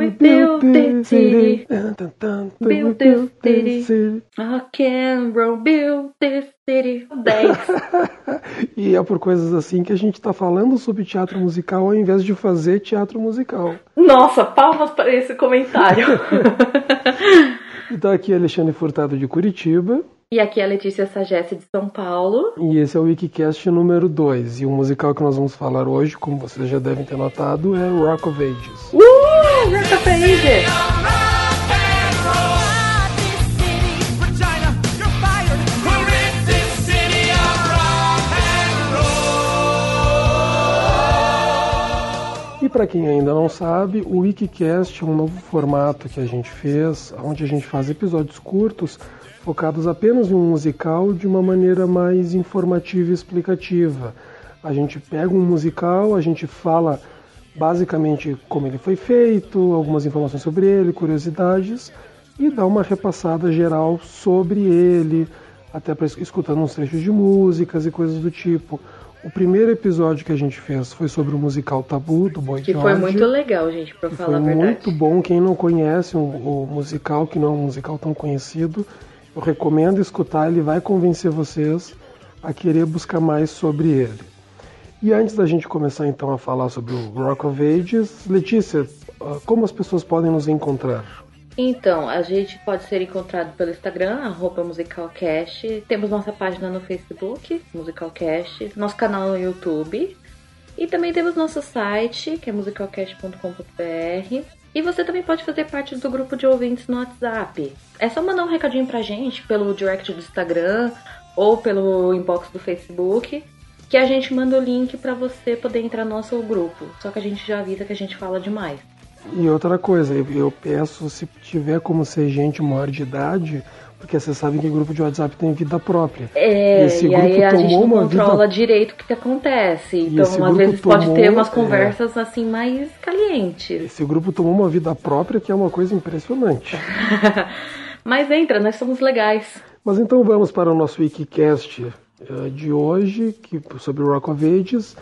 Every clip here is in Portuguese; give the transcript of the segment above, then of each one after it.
We built this city. Built this city. Rock and roll, built this city. 10. e é por coisas assim que a gente tá falando sobre teatro musical ao invés de fazer teatro musical. Nossa, palmas para esse comentário. então aqui é Alexandre Furtado de Curitiba. E aqui é a Letícia Sagesse de São Paulo. E esse é o Wikicast número 2. E o musical que nós vamos falar hoje, como vocês já devem ter notado, é Rock of Ages. Uh! Rock of Ages! E para quem ainda não sabe, o Wikicast é um novo formato que a gente fez, onde a gente faz episódios curtos focados apenas em um musical de uma maneira mais informativa e explicativa. A gente pega um musical, a gente fala basicamente como ele foi feito, algumas informações sobre ele, curiosidades e dá uma repassada geral sobre ele, até para escutando uns trechos de músicas e coisas do tipo. O primeiro episódio que a gente fez foi sobre o musical Tabu, do Boy Que George, foi muito legal, gente, pra falar a Foi verdade. muito bom. Quem não conhece o, o musical, que não é um musical tão conhecido, eu recomendo escutar, ele vai convencer vocês a querer buscar mais sobre ele. E antes da gente começar então a falar sobre o Rock of Ages, Letícia, ah, como as pessoas podem nos encontrar? Então, a gente pode ser encontrado pelo Instagram, arroba musicalcast. Temos nossa página no Facebook, Musicalcast. Nosso canal no YouTube. E também temos nosso site, que é musicalcast.com.br. E você também pode fazer parte do grupo de ouvintes no WhatsApp. É só mandar um recadinho pra gente pelo direct do Instagram ou pelo inbox do Facebook, que a gente manda o link pra você poder entrar no nosso grupo. Só que a gente já avisa que a gente fala demais. E outra coisa, eu peço se tiver como ser gente maior de idade, porque vocês sabem que grupo de WhatsApp tem vida própria. É, Esse e aí grupo a gente tomou não uma vida- controla direito o que, que acontece. Então, às vezes pode ter tomou, umas é. conversas assim mais calientes. Esse grupo tomou uma vida própria que é uma coisa impressionante. Mas entra, nós somos legais. Mas então vamos para o nosso Wikicast eh, de hoje, que, sobre o Rock of Ages.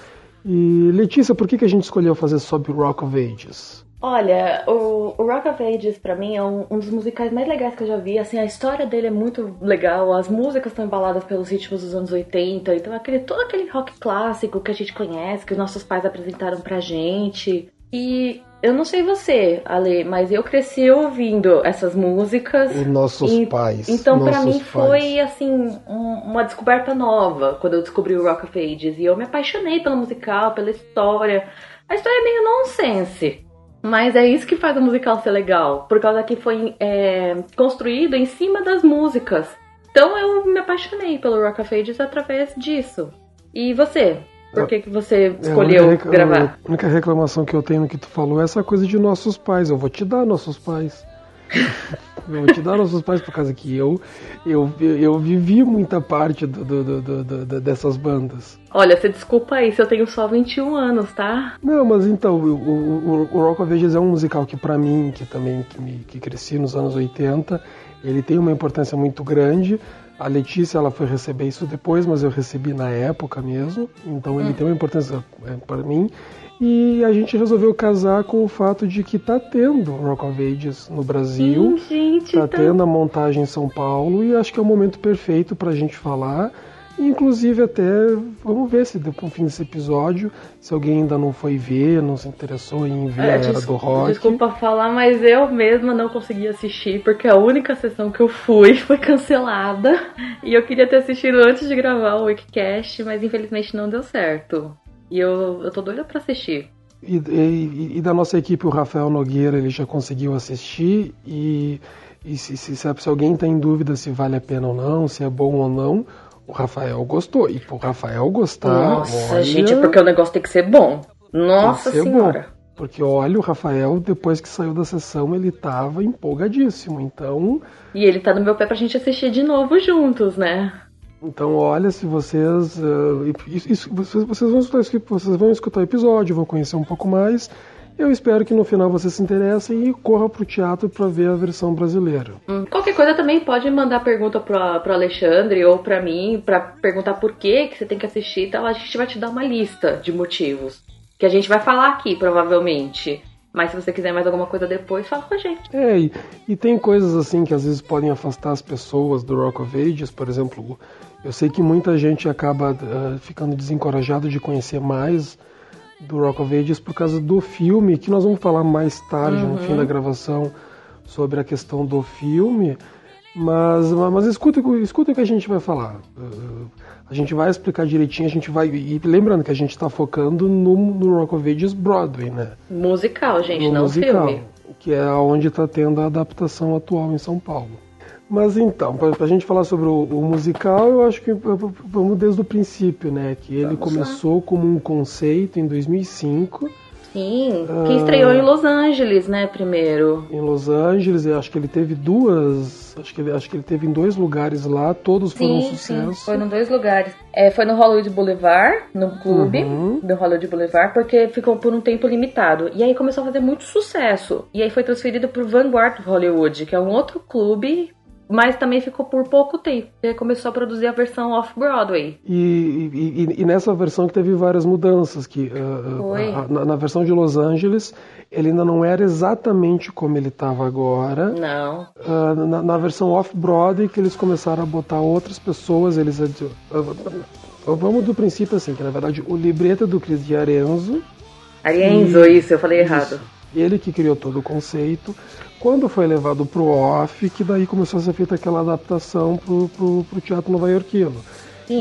E Letícia, por que, que a gente escolheu fazer sobre o Rock of Ages? Olha, o, o Rock of Ages pra mim é um, um dos musicais mais legais que eu já vi. Assim, a história dele é muito legal, as músicas estão embaladas pelos ritmos dos anos 80, então aquele, todo aquele rock clássico que a gente conhece, que os nossos pais apresentaram pra gente. E eu não sei você, Ale, mas eu cresci ouvindo essas músicas. Os nossos E- pais. Então, pra nossos mim, pais. foi, assim, um- uma descoberta nova quando eu descobri o Rock of Ages. E eu me apaixonei pelo musical, pela história. A história é meio nonsense. Mas é isso que faz o musical ser legal. Por causa que foi é, construído em cima das músicas. Então eu me apaixonei pelo Rock of Ages através disso. E você? Por que, que você É, a escolheu única recla- gravar? A única reclamação que eu tenho no que tu falou é essa coisa de nossos pais. Eu vou te dar nossos pais. eu vou te dar nossos pais por causa que eu eu, eu vivi muita parte do, do- do- do- dessas bandas. Olha, você desculpa aí se eu tenho só 21 anos, tá? Não, mas então, o, o, o Rock of Ages é um musical que pra mim, que também que, me, que cresci nos anos 80, ele tem uma importância muito grande. A Letícia ela foi receber isso depois, mas eu recebi na época mesmo. Então ele tem uma importância é, para mim. E a gente resolveu casar com o fato de que tá tendo Rock of Ages no Brasil. Sim, gente, Tá tá tendo a montagem em São Paulo e acho que é o momento perfeito pra gente falar. Inclusive até, vamos ver se depois no fim desse episódio, se alguém ainda não foi ver, não se interessou em ver É, a Era do Rock. Desculpa falar, mas eu mesma não consegui assistir porque a única sessão que eu fui foi cancelada. E eu queria ter assistido antes de gravar o Wikicast, mas infelizmente não deu certo. E eu, eu tô doida pra assistir. E, e- e da nossa equipe, o Rafael Nogueira, ele já conseguiu assistir e, e se, se, se- se alguém está em dúvida se vale a pena ou não, se é bom ou não, o Rafael gostou. E pro Rafael gostar, Nossa, olha, gente, é porque o negócio tem que ser bom. Nossa ser senhora. bom. Porque olha, o Rafael, depois que saiu da sessão, ele tava empolgadíssimo. Então, E ele tá no meu pé pra gente assistir de novo juntos, né? então olha, se vocês, eh, isso- isso- vocês, vocês vão escutar, vocês vão escutar o episódio, vão conhecer um pouco mais. Eu espero que no final vocês se interessem e corra pro teatro para ver a versão brasileira. Hum, Qualquer coisa também pode mandar pergunta pro, pro Alexandre ou pra mim, pra perguntar por que, que você tem que assistir e tal. A gente vai te dar uma lista de motivos. Que a gente vai falar aqui, provavelmente. Mas se você quiser mais alguma coisa depois, fala com a gente. É, e, e tem coisas assim que às vezes podem afastar as pessoas do Rock of Ages, por exemplo, eu sei que muita gente acaba uh, ficando desencorajada de conhecer mais do Rock of Ages por causa do filme, que nós vamos falar mais tarde, uhum. no fim da gravação, sobre a questão do filme. Mas, mas escuta, escuta o que a gente vai falar. A gente vai explicar direitinho, a gente vai. E lembrando que a gente está focando no, no Rock of Ages Broadway, né? Musical, gente, no não musical, filme. Que é onde está tendo a adaptação atual em São Paulo. Mas então, para a gente falar sobre o, o, musical, eu acho que vamos desde o princípio, né? Que ele vamos começou lá. como um conceito em 2005. Sim, que estreou em Los Angeles, né, primeiro. Em Los Angeles, eu acho que ele teve duas, acho que ele, acho que ele teve em dois lugares lá, todos sim, foram um sucesso. Sim, foi em dois lugares. É, foi no Hollywood Boulevard, no clube uhum. do Hollywood Boulevard, porque ficou por um tempo limitado. E aí começou a fazer muito sucesso. E aí foi transferido pro Vanguard Hollywood, que é um outro clube mas também ficou por pouco tempo. Ele começou a produzir a versão off-Broadway. E, e, e, nessa versão que teve várias mudanças, que uh, na, na, versão de Los Angeles ele ainda não era exatamente como ele estava agora. Não. Uh, na, na, versão off-Broadway que eles começaram a botar outras pessoas, eles uh, vamos do princípio assim, que na verdade o libreto é do Chris de Arenzo. Arenzo, isso, eu falei isso. Ele que criou todo o conceito. Quando foi levado para o off, que daí começou a ser feita aquela adaptação para o teatro nova-iorquino.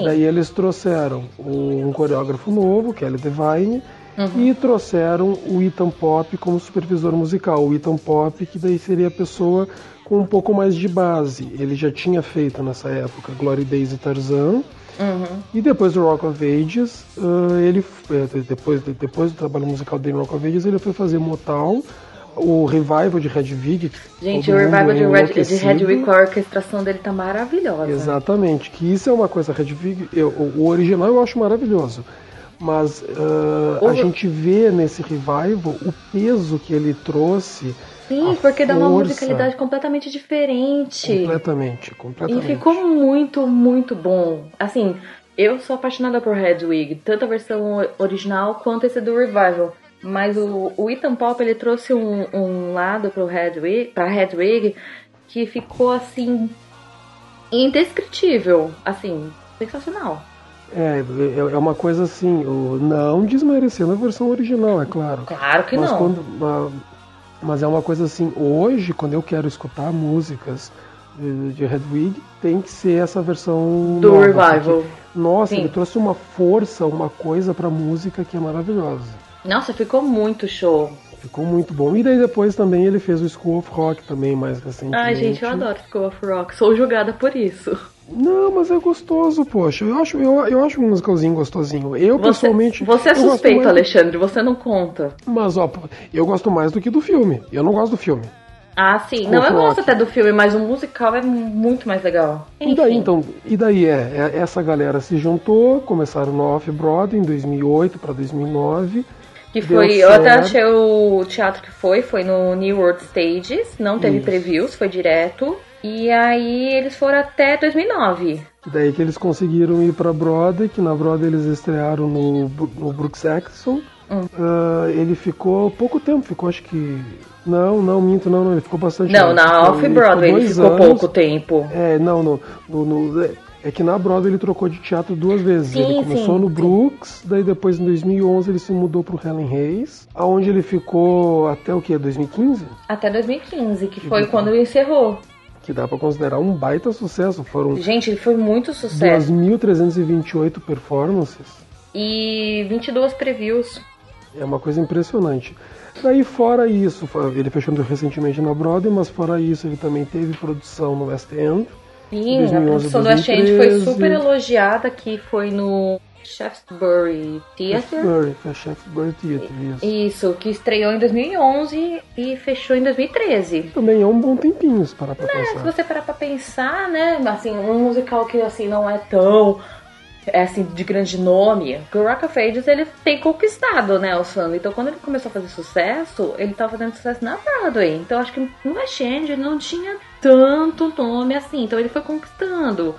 Daí eles trouxeram um coreógrafo novo, Kelly Devine, uhum. e trouxeram o Ethan Pop como supervisor musical. O Ethan Pop, que daí seria a pessoa com um pouco mais de base. Ele já tinha feito nessa época Glory Days e Tarzan. Uhum. E depois do Rock of Ages, uh, ele eh, depois, depois do trabalho musical dele Rock of Ages, ele foi fazer Motown o revival de Hedwig. Gente, o revival de, Red, de Hedwig, a orquestração dele tá maravilhosa. Exatamente, que isso é uma coisa, Hedwig, eu, o original eu acho maravilhoso. Mas uh, o... a gente vê nesse revival o peso que ele trouxe. Sim, porque força. dá uma musicalidade completamente diferente. Completamente, completamente. E ficou muito, muito bom. Assim, eu sou apaixonada por Hedwig, tanto a versão original quanto esse do revival. Mas o, o Ethan Pop ele trouxe um, um lado pro Hedwig, pra Hedwig que ficou assim indescritível, assim, sensacional. É, é, é uma coisa assim, não desmerecendo a versão original, é claro. Claro que mas não. Quando, mas é uma coisa assim, hoje, quando eu quero escutar músicas de, de Hedwig, tem que ser essa versão do nova, revival. Porque, nossa, Sim. ele trouxe uma força, uma coisa pra música que é maravilhosa. Nossa, ficou muito show. Ficou muito bom. E daí depois também ele fez o School of Rock também, mais recentemente. Ai, gente, eu adoro School of Rock. Sou julgada por isso. Não, mas é gostoso, poxa. Eu acho, eu, eu acho um musicalzinho gostosinho. Eu, você, pessoalmente. Você é suspeito, mais... Alexandre, você não conta. Mas, ó, eu gosto mais do que do filme. Eu não gosto do filme. Ah, sim. School não, eu gosto até do filme, mas o musical é muito mais legal. Enfim. E daí, então, e daí é, é, essa galera se juntou, começaram no Off-Broadway em 2008 para 2009 que foi, eu até achei o teatro que foi, foi no New World Stages, não teve Isso. previews, foi direto. E aí eles foram até 2009. Daí que eles conseguiram ir pra Broadway, que na Broadway eles estrearam no, no Brooks Axon. Hum. Uh, ele ficou pouco tempo, ficou acho que. Não, não, minto, não, não, ele ficou bastante Não, na Off-Broadway ele ficou, ele ficou pouco tempo. É, não, no, no, no é que na Broadway ele trocou de teatro duas vezes. Sim, ele começou sim, no Brooks, daí depois em 2011 ele se mudou pro Helen Hayes, aonde ele ficou até o que? 2015? Até 2015, que, foi quando ele encerrou. Que dá para considerar um baita sucesso. Foram Gente, ele foi muito sucesso. 2.328 performances. E 22 previews. É uma coisa impressionante. Daí fora isso, ele fechou recentemente na Broadway, mas fora isso ele também teve produção no West End. Sim, 2011, a produção 2013. do Ascend foi super elogiada, que foi no Shaftesbury Theatre. Shaftesbury, foi Shaftesbury Theatre, isso. Isso, que estreou em 2011 e fechou em 2013. Também é um bom tempinho, se parar pra né, pensar. Se você parar pra pensar, né, assim, um musical que, assim, não é tão é assim, de grande nome, que o Rock of Ages ele tem conquistado, né, os fãs. Então, quando ele começou a fazer sucesso, ele tava fazendo sucesso na Broadway. Então, acho que no West End não tinha tanto nome assim. Então, ele foi conquistando.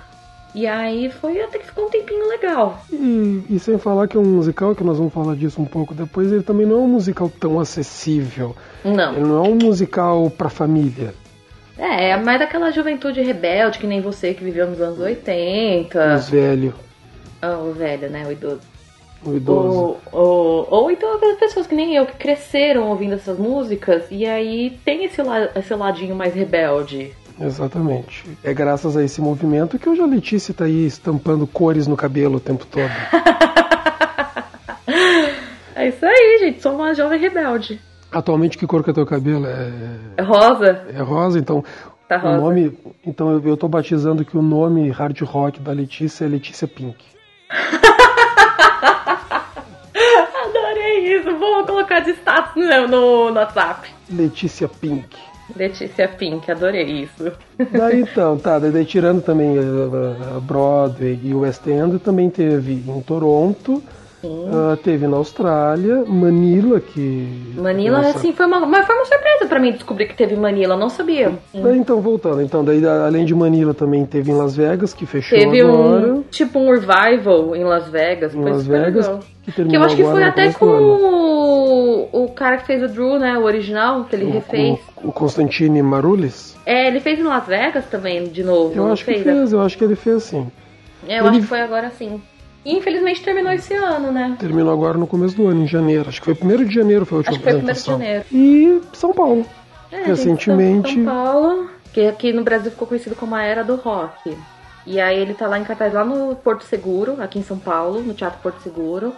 E aí foi até que ficou um tempinho legal. E, e, sem falar que é um musical, que nós vamos falar disso um pouco depois, ele também não é um musical tão acessível. Não. Ele não é um musical pra família. É, é mais daquela juventude rebelde, que nem você que viveu nos anos 80. Os velhos. Ah, o velho, né? O idoso. O idoso. Ou, ou, ou então aquelas pessoas que nem eu, que cresceram ouvindo essas músicas, e aí tem esse, la, esse ladinho mais rebelde. Exatamente. É graças a esse movimento que hoje a Letícia tá aí estampando cores no cabelo o tempo todo. é isso aí, gente. Sou uma jovem rebelde. Atualmente, que cor que é teu cabelo? É, É rosa? é rosa, então. Tá O rosa. nome, então eu, eu tô batizando que o nome hard rock da Letícia é Letícia Pink. Adorei isso. Vou colocar de status no, no, no WhatsApp. Letícia Pink. Letícia Pink, adorei isso. Daí então, tá, daí tirando também a, a Broadway e o West End, também teve em Toronto, ah, teve na Austrália, Manila, que. Manila, nossa, assim, foi uma, mas foi uma surpresa pra mim descobrir que teve Manila, não sabia. Daí, então, voltando, então, daí além de Manila também teve em Las Vegas, que fechou Teve agora. um, tipo, um revival em Las Vegas. Em foi Las super Vegas, legal. que Que eu acho que foi até com o, o cara que fez o Drew, né? O original, que ele refez. O, o Constantine Marulis? É, ele fez em Las Vegas também, de novo. Eu acho que fez? fez, eu acho que ele fez sim. É, eu Ele- acho que foi agora sim. Infelizmente terminou esse ano, né? Terminou agora no começo do ano, em janeiro. Acho que foi 1 de janeiro foi a última Acho que foi primeiro de janeiro. E São Paulo. É, Recentemente- São Paulo, que aqui no Brasil ficou conhecido como a Era do Rock. E aí ele tá lá em cartaz lá no Porto Seguro, aqui em São Paulo, no Teatro Porto Seguro.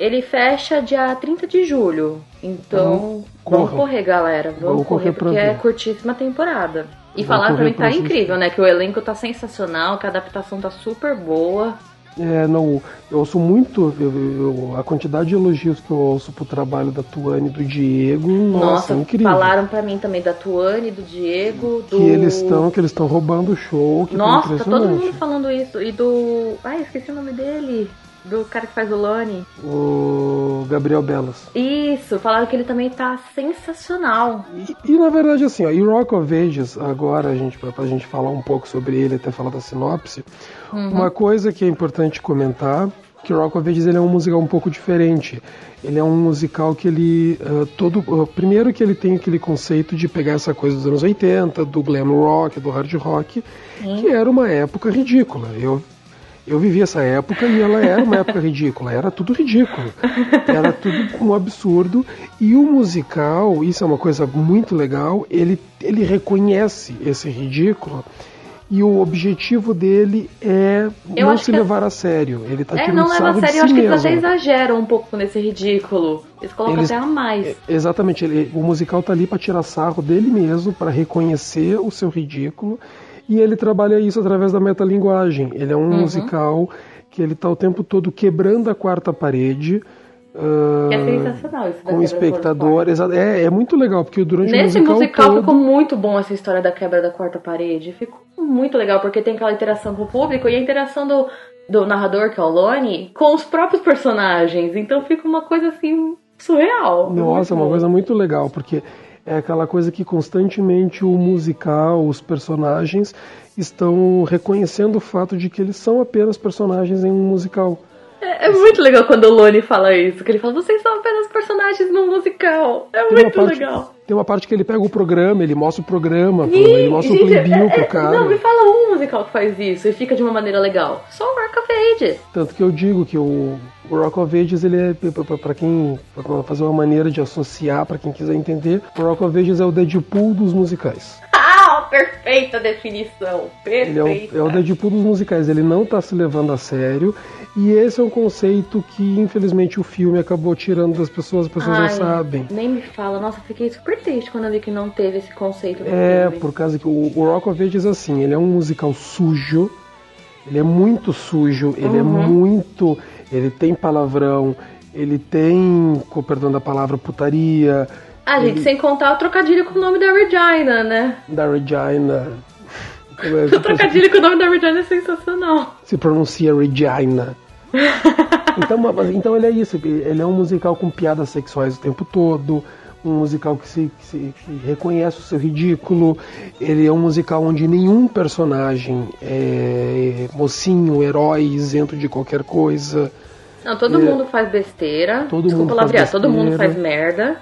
Ele fecha dia 30 de julho. Então, Corram. vamos correr, galera. Vamos, Vamos correr correr, porque é ver. curtíssima temporada. E correr também que tá assistir. incrível, né? Que o elenco tá sensacional, que a adaptação tá super boa. É, não, eu ouço muito eu- eu- a quantidade de elogios que eu ouço pro trabalho da Tuane e do Diego. Nossa, Nossa, incrível. falaram pra mim também da Tuane, do Diego, do. Que eles estão, que eles estão roubando o show, que Nossa, tá tá todo mundo falando isso. E do. Ai, esqueci o nome dele. Do cara que faz o Lone. O Gabriel Belas. Isso, falaram que ele também tá sensacional. E, e, na verdade, assim, ó, e Rock of Ages, agora, a gente, pra, pra gente falar um pouco sobre ele, até falar da sinopse, Uhum. uma coisa que é importante comentar, que Rock of Ages ele é um musical um pouco diferente. Ele é um musical que ele, ah, todo, ah, primeiro que ele tem aquele conceito de pegar essa coisa dos anos 80, do glam rock, do hard rock, que era uma época ridícula. Eu eu vivi essa época e ela era uma época ridícula, era tudo ridículo, era tudo um absurdo. E o musical, isso é uma coisa muito legal, ele, ele reconhece esse ridículo e o objetivo dele é Eu não se que- levar a sério. Ele tá é, tirando não leva a sério. de Eu si acho que eles mesmo. até exageram um pouco nesse ridículo. Eles colocam Eles- até a mais. É, Exatamente, ele- o musical tá ali para tirar sarro dele mesmo, para reconhecer o seu ridículo, e ele trabalha isso através da metalinguagem. Ele é um Uhum. musical que ele tá o tempo todo quebrando a quarta parede. Que é sensacional isso com espectador, é, é muito legal, porque durante Nesse o musical, musical todo, ficou muito bom essa história da quebra da quarta parede. Ficou muito legal, porque tem aquela interação com o público e a interação do, do narrador, que é o Lone, com os próprios personagens. Então fica uma coisa assim surreal. Nossa, é uma coisa muito legal, porque é aquela coisa que constantemente o musical, os personagens estão reconhecendo o fato de que eles são apenas personagens em um musical. É, é muito legal quando o Lone fala isso, que ele fala, vocês são apenas personagens no musical. É Tem muito parte- legal. Tem uma parte que ele pega o programa, ele mostra o programa, pro- Ih, ele mostra o gente, playbill é- pro é- cara. Não, me fala um musical que faz isso e fica de uma maneira legal. Só o Rock of Ages. Tanto que eu digo que o, o Rock of Ages, ele é, para quem, pra fazer uma maneira de associar, pra quem quiser entender, o Rock of Ages é o Deadpool dos musicais. Ah, perfeita definição. Ele é Perfeita. o, é o Deadpool dos musicais, ele não tá se levando a sério, e esse é um conceito que, infelizmente, o filme acabou tirando das pessoas, as pessoas não Ai, sabem. Nem me fala. Nossa, fiquei super triste quando eu vi que não teve esse conceito É, filme. por causa que o, o Rock of Ages, assim, ele é um musical sujo, ele é muito sujo, ele é Uhum. muito. Ele tem palavrão, ele tem, com perdão da palavra, putaria, Ah, gente, sem contar o trocadilho com o nome da Regina, né? da Regina. O trocadilho com o nome da Regina é sensacional. Se pronuncia Regina. Então, então ele é isso, ele é um musical com piadas sexuais o tempo todo, um musical que, se, que, se, que reconhece o seu ridículo. Ele é um musical onde nenhum personagem é mocinho, herói, isento de qualquer coisa. Não, todo mundo faz besteira. Todo Desculpa mundo faz todo mundo faz merda.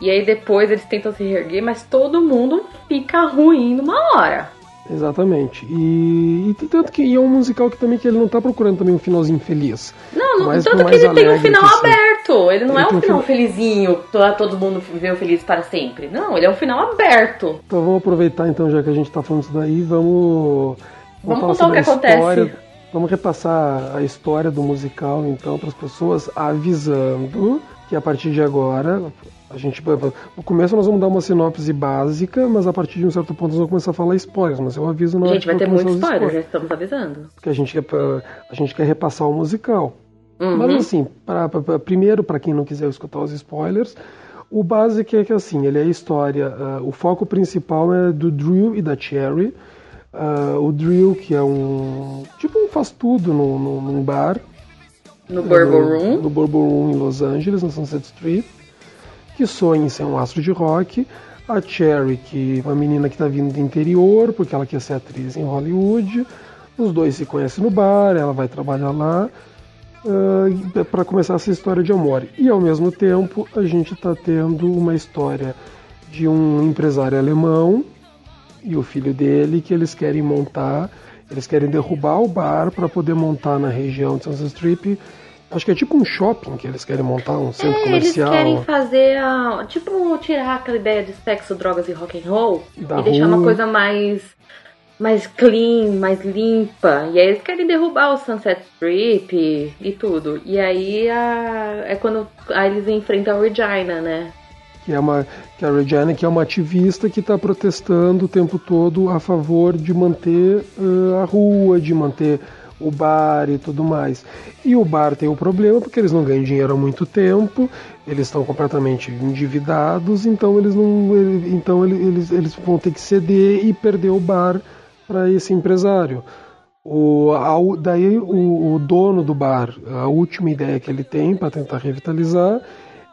E aí depois eles tentam se reerguer, mas todo mundo fica ruim numa hora. Exatamente. E, e tanto que é um musical que também que ele não tá procurando também um finalzinho feliz. Não, não tanto que ele tem um final aberto. Ele não ele é um final um... felizinho, todo mundo viveu feliz para sempre. Não, ele é um final aberto. Então vamos aproveitar então, já que a gente tá falando isso daí, vamos. Vamos, vamos contar o que acontece. Vamos repassar a história do musical, então, para as pessoas, avisando que a partir de agora a gente, no começo nós vamos dar uma sinopse básica, mas a partir de um certo ponto nós vamos começar a falar spoilers, mas eu aviso na Gente, vai ter muito spoiler, já estamos avisando. Porque a gente quer, a gente quer repassar o musical. Uhum. Mas assim, pra, pra, primeiro, para quem não quiser escutar os spoilers, o básico é que assim, ele é a história, uh, o foco principal é do Drew e da Cherry. Uh, o Drew, que é um tipo um faz tudo no, no, num bar. No Bourbon Room. No Bourbon Room em Los Angeles, na Sunset Street que sonha em ser um astro de rock, a Cherry, que é uma menina que está vindo do interior, porque ela quer ser atriz em Hollywood. Os dois se conhecem no bar, ela vai trabalhar lá uh, para começar essa história de amor. E ao mesmo tempo, a gente está tendo uma história de um empresário alemão e o filho dele que eles querem montar, eles querem derrubar o bar para poder montar na região de Sunset Strip Acho que é tipo um shopping que eles querem montar, um centro é, comercial. Eles querem fazer, a, tipo, tirar aquela ideia de sexo, drogas e rock and roll da e deixar uma coisa mais mais clean, mais limpa. E aí eles querem derrubar o Sunset Strip e, e tudo. E aí a, é quando aí eles enfrentam a Regina, né? Que é uma que a Regina que é uma ativista que está protestando o tempo todo a favor de manter uh, a rua, de manter o bar e tudo mais. E o bar tem o problema porque eles não ganham dinheiro há muito tempo, eles estão completamente endividados, então eles não, então eles, eles vão ter que ceder e perder o bar para esse empresário. O, a, daí o, o, dono do bar, a última ideia que ele tem para tentar revitalizar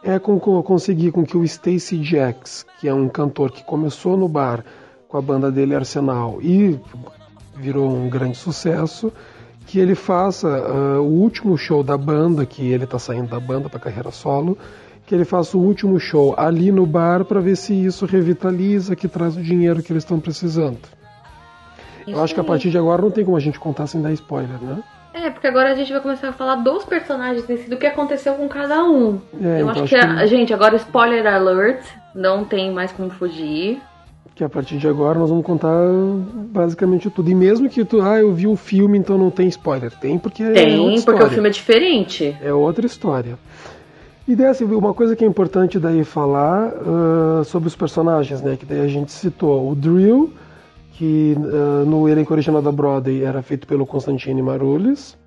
é com, com, conseguir com que o Stacy Jacks, que é um cantor que começou no bar com a banda dele Arsenal e virou um grande sucesso, que ele faça uh, o último show da banda, que ele está saindo da banda para carreira solo, que ele faça o último show ali no bar para ver se isso revitaliza, que traz o dinheiro que eles estão precisando. Isso Eu acho que a partir de agora não tem como a gente contar sem dar spoiler, né? É, porque agora a gente vai começar a falar dos personagens em si, do que aconteceu com cada um. É, Eu então acho, acho que, que, a, gente, agora spoiler alert, não tem mais como fugir que a partir de agora nós vamos contar basicamente tudo. E mesmo que tu, ah, eu vi o filme, então não tem spoiler. Tem porque é Tem, porque o filme é diferente. É outra história. E dessa, uma coisa que é importante daí falar uh, sobre os personagens, né? Que daí a gente citou o Drill, que uh, no elenco original da Broadway era feito pelo Constantine Maroulis.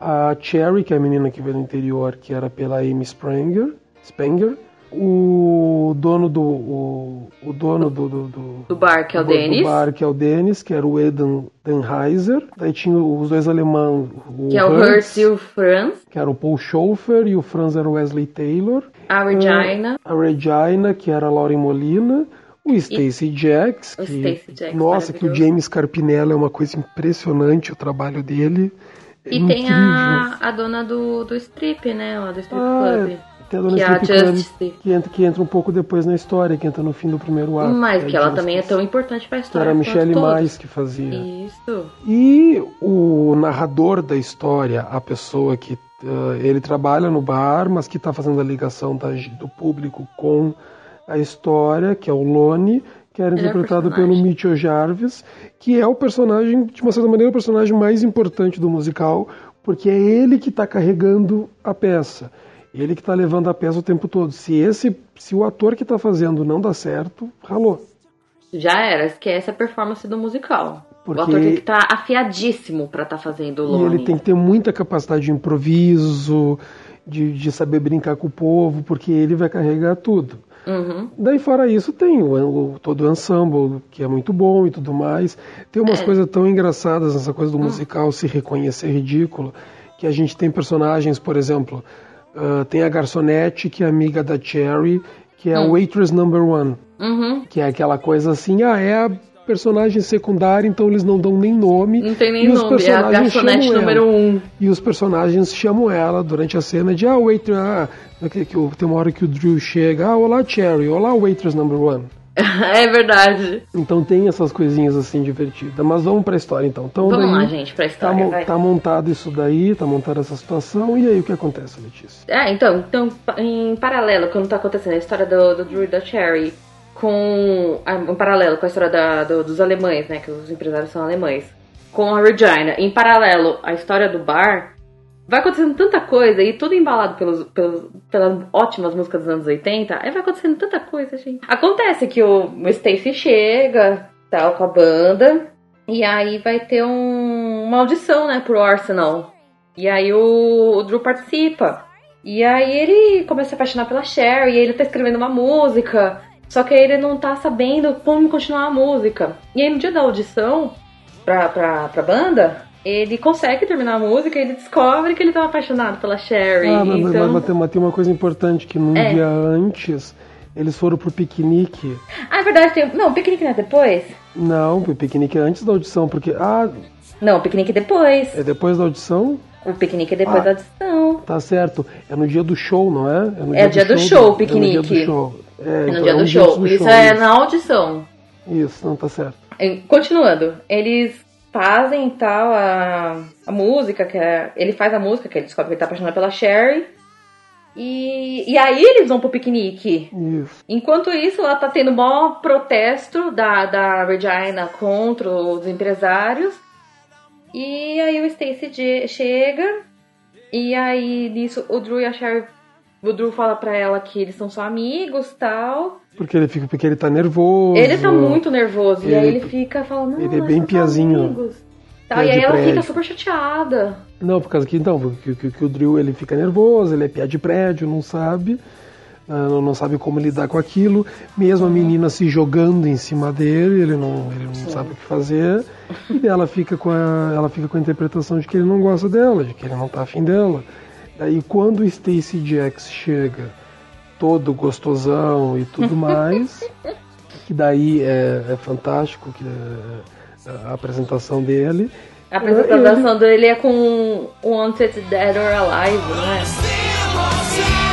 A Cherry, que é a menina que veio do interior, que era pela Amy Spranger. Spanger o dono do o, o dono do, do, do, do bar que é o Denis do bar que é o Denis que era o Eden Denheiser daí tinha os dois alemães que é o Hertz e o Franz que era o Paul Schofer e o Franz era o Wesley Taylor a Regina a Regina que era a Lauren Molina o Stacy Jacks, que, Stacey Jacks, nossa, que o James Carpinella é uma coisa impressionante o trabalho dele. É e incrível. tem a, a dona do, do strip, né? Do strip ah, club. Tem a Dona que, é a Club, que, entra, que entra um pouco depois na história, que entra no fim do primeiro ato. Mas que ela também é tão importante para a história. Era a Michelle Mais que fazia. Isso. E o narrador da história, a pessoa que uh, ele trabalha no bar, mas que está fazendo a ligação da, do público com a história, que é o Lone, que era interpretado é pelo Mitchell Jarvis, que é o personagem, de uma certa maneira, o personagem mais importante do musical, porque é ele que está carregando a peça. Ele que está levando a peça o tempo todo. Se esse, se o ator que está fazendo não dá certo, ralou. Já era, esquece a performance do musical. Porque... O ator tem que estar tá afiadíssimo para estar tá fazendo o Lone. E ele tem que ter muita capacidade de improviso, de, de saber brincar com o povo, porque ele vai carregar tudo. Uhum. Daí fora isso tem o, o, todo o ensemble, que é muito bom e tudo mais. Tem umas é. coisas tão engraçadas nessa coisa do hum. musical se reconhecer ridículo, que a gente tem personagens, por exemplo, Uh, tem a garçonete, que é amiga da Cherry, que é Hum. Waitress Number One. Uhum. Que é aquela coisa assim, ah, é a personagem secundária, então eles não dão nem nome. Não tem nem e os nome, é a garçonete número ela. um. E os personagens chamam ela durante a cena de, ah, waitress, ah, que, que, tem uma hora que o Drew chega, ah, olá Cherry, olá Waitress Number One. é verdade. Então tem essas coisinhas assim divertidas. Mas vamos pra história então. então Vamos daí, lá, gente, pra Tá, história. mon- vai. tá montado isso daí, tá montada essa situação, e aí o que acontece, Letícia? É, então, então, em paralelo, quando tá acontecendo a história do, do Drew e da Cherry, com. Em paralelo com a história da- do- dos alemães, né? Que os empresários são alemães. Com a Regina, em paralelo a história do bar, vai acontecendo tanta coisa e tudo embalado pelos, pelos, pelas ótimas músicas dos anos 80. Aí vai acontecendo tanta coisa, gente. Acontece que o, Stacy chega, tal, com a banda, e aí vai ter um, uma audição, né, pro Arsenal. E aí o, o Drew participa. E aí ele começa a se apaixonar pela Cher, e ele tá escrevendo uma música. Só que aí ele não tá sabendo como continuar a música. E aí no dia da audição pra, pra, pra banda, ele consegue terminar a música e ele descobre que ele tava apaixonado pela Sherry. Ah, mas, então... mas tem, uma, tem uma coisa importante, que num É. dia antes eles foram pro piquenique. Ah, é verdade, tem. Não, o piquenique não é depois? Não, o piquenique é antes da audição, porque. Ah, Não, o piquenique é depois. é depois da audição? O piquenique é depois Ah. da audição. Tá certo. É no dia do show, não é? no É o dia do show, o É no dia piquenique. do show. É, no então dia é do show. do Isso é isso. na audição. Isso, não tá certo. E, Continuando, eles fazem tal a, a música, que é, ele faz a música, que ele descobre que ele tá apaixonado pela Sherry. E, e aí eles vão pro piquenique. Isso. Enquanto isso, ela tá tendo o maior protesto da, da Regina contra os empresários. E aí o Stacy chega. E aí nisso o Drew e a Sherry. O Drew fala pra ela que eles são só amigos tal. Porque ele fica, porque ele tá nervoso. Ele tá muito nervoso. e aí Ele- ele fica falando, ele é bem piazinho. amigos", Tal, Pé e aí ela fica super chateada. Não, por causa que então, que, que, que o Drill ele fica nervoso, ele é piá de prédio, não sabe, ah, não, não sabe como lidar com aquilo. Mesmo a menina se jogando em cima dele, ele não, ele não sabe o que fazer. E ela fica com a, ela fica com a interpretação de que ele não gosta dela, de que ele não tá afim dela. Daí quando o Stacy Jax chega, todo gostosão e tudo mais, que daí é, é fantástico que é, a apresentação dele. A apresentação dele é com Wanted Dead or Alive, né?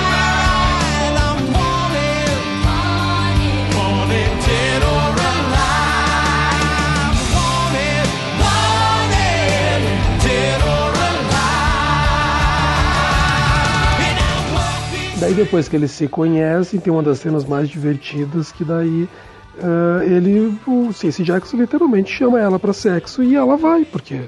Daí depois que eles se conhecem, tem uma das cenas mais divertidas que daí ah, ele, o Stacey Jackson literalmente chama ela pra sexo e ela vai, porque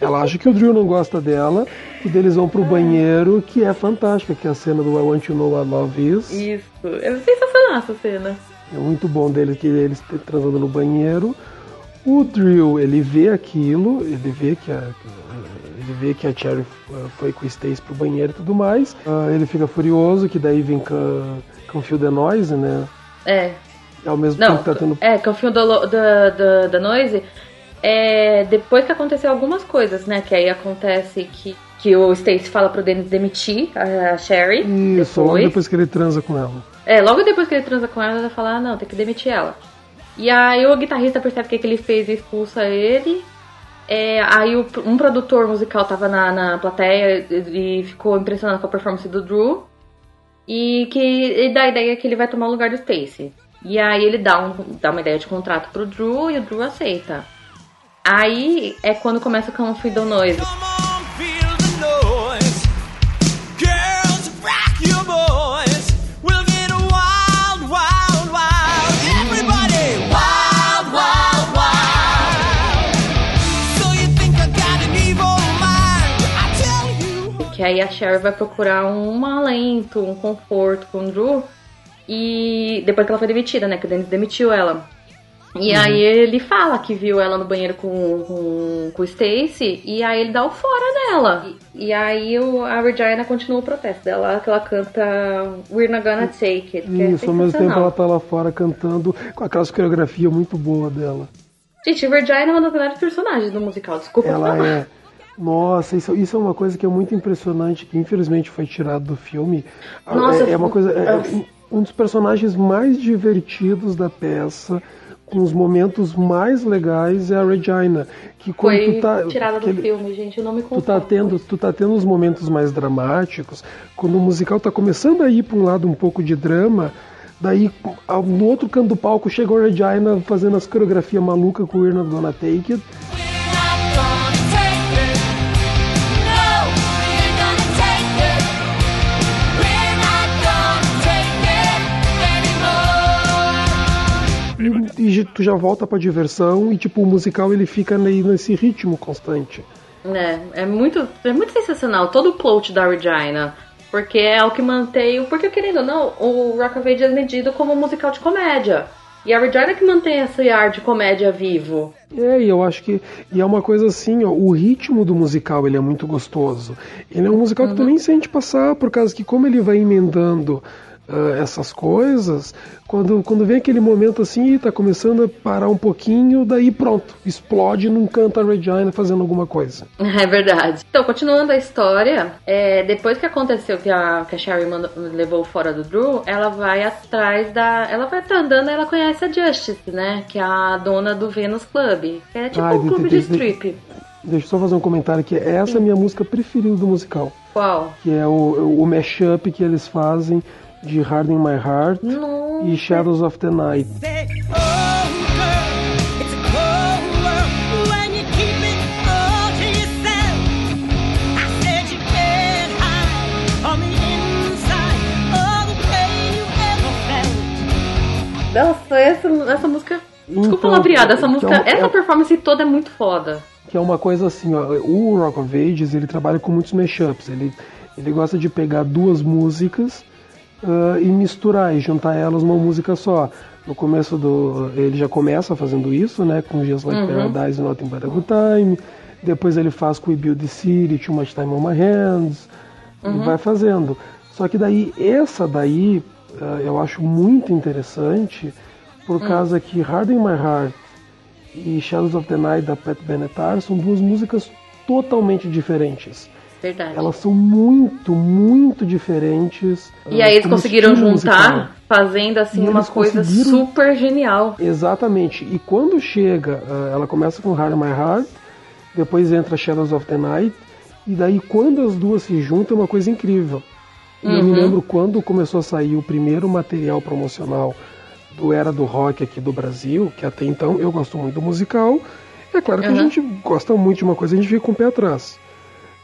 ela acha que o Drew não gosta dela e daí eles vão pro banheiro, que é fantástica, que é a cena do I Want to Know What Love Is. Isso. É sensacional essa cena. É muito bom dele que eles transando no banheiro. O Drill, ele vê aquilo, ele vê que a, ele vê que a Cherry uh, foi com o Stace pro banheiro e tudo mais. Ah, ele fica furioso, que daí vem com, com o Fio the Noise, né? É. Ao mesmo Não, tempo que tá tendo. é, que é o filme da, da, da, Noise. É, depois que aconteceu algumas coisas, né? Que aí acontece que, que o Stacy fala pro Dennis demitir a, a Sherry. Isso, logo depois que ele transa com ela. É, logo depois que ele transa com ela, ela fala, ah, não, tem que demitir ela. E aí o guitarrista percebe o que, que ele fez e expulsa ele. É, aí o- um produtor musical tava na, na plateia e ficou impressionado com a performance do Drew. E que e dá a ideia que ele vai tomar o lugar do Stacy. E aí ele dá, um, dá uma ideia de contrato pro Drew e o Drew aceita. Aí é quando começa com o Noise. Come feel aí a Sherry vai procurar um alento, um conforto com o Drew. E depois que ela foi demitida, né? Que o Dennis demitiu ela. E aí ele fala que viu ela no banheiro com, com, com o Stacy. E aí ele dá o fora dela. E, e aí o, a Regina continua o protesto dela, que ela canta We're Not Gonna Take It. Que é Isso, ao mesmo tempo ela tá lá fora cantando com aquela coreografia muito boa dela. Gente, a Regina é uma das melhores personagens do musical. Desculpa Ela é. Nossa, isso, isso é uma coisa que é muito impressionante, que infelizmente foi tirado do filme. Nossa, é, é uma coisa. é- nossa. um dos personagens mais divertidos da peça, com os momentos mais legais, é a Regina. Que quando Foi tu tá, tirada do ele- filme, gente. Eu não me Tu confundo. tá, tendo, tu tá tendo os momentos mais dramáticos, quando o musical tá começando a ir pra um lado um pouco de drama, daí no outro canto do palco chega a Regina fazendo as coreografias malucas com o Not Gonna Take It. E, tu já volta pra diversão e tipo o musical ele fica aí nesse ritmo constante. É, é muito, é muito sensacional todo o plot da Regina. Porque é o que mantém. o- Porque, querendo ou não, o Rock of Ages é medido como um musical de comédia. E a Regina que mantém esse ar de comédia vivo. É, e eu acho que e é uma coisa assim, ó, o ritmo do musical ele é muito gostoso. Ele é um musical que tu nem sente passar, por causa que como ele vai emendando ah, essas coisas, quando, quando vem aquele momento assim, tá começando a parar um pouquinho, daí pronto, explode num canto a Regina fazendo alguma coisa. É verdade. Então, continuando a história, é, depois que aconteceu que a, que a Sherry mandou- levou fora do Drew, ela vai atrás da. Ela vai estar andando ela conhece a Justice, né? Que é a dona do Venus Club. Que é tipo Ai, um de- clube de- de de- strip. Deixa eu só fazer um comentário aqui. Essa é a minha música preferida do musical, Qual? que é o, o mashup que eles fazem de Hard in My Heart Nossa. e Shadows of the Night. Say, oh girl, it's a cold world when you keep it all to yourself. I said you can't hide on the inside all the way you ever felt. Nossa, essa, essa música. Desculpa Então, palavreada, essa música. então, essa é- performance toda é muito foda. que é uma coisa assim, ó, o Rock of Ages ele trabalha com muitos mashups, ele, ele gosta de pegar duas músicas ah, e misturar e juntar elas numa música só. No começo do. Ele já começa fazendo isso, né? Com Just Like Paradise e Nothing But a Good Time. Depois ele faz com We Build the City, Too Much Time on My Hands. Ele vai fazendo. Só que daí, essa daí, ah, eu acho muito interessante, por causa que Hard in My Heart e Shadows of the Night da Pat Benatar são duas músicas totalmente diferentes. Verdade. Elas são muito, muito diferentes. E ah, aí eles conseguiram juntar, musical. fazendo assim E uma coisa conseguiram- super genial. Exatamente. E quando chega, ah, ela começa com Hard My Heart, depois entra Shadows of the Night, e daí quando as duas se juntam é uma coisa incrível. E eu me Uhum. lembro quando começou a sair o primeiro material promocional do Era do Rock aqui do Brasil, que até então eu gosto muito do musical. É claro que Uhum. a gente gosta muito de uma coisa, a gente fica com o pé atrás.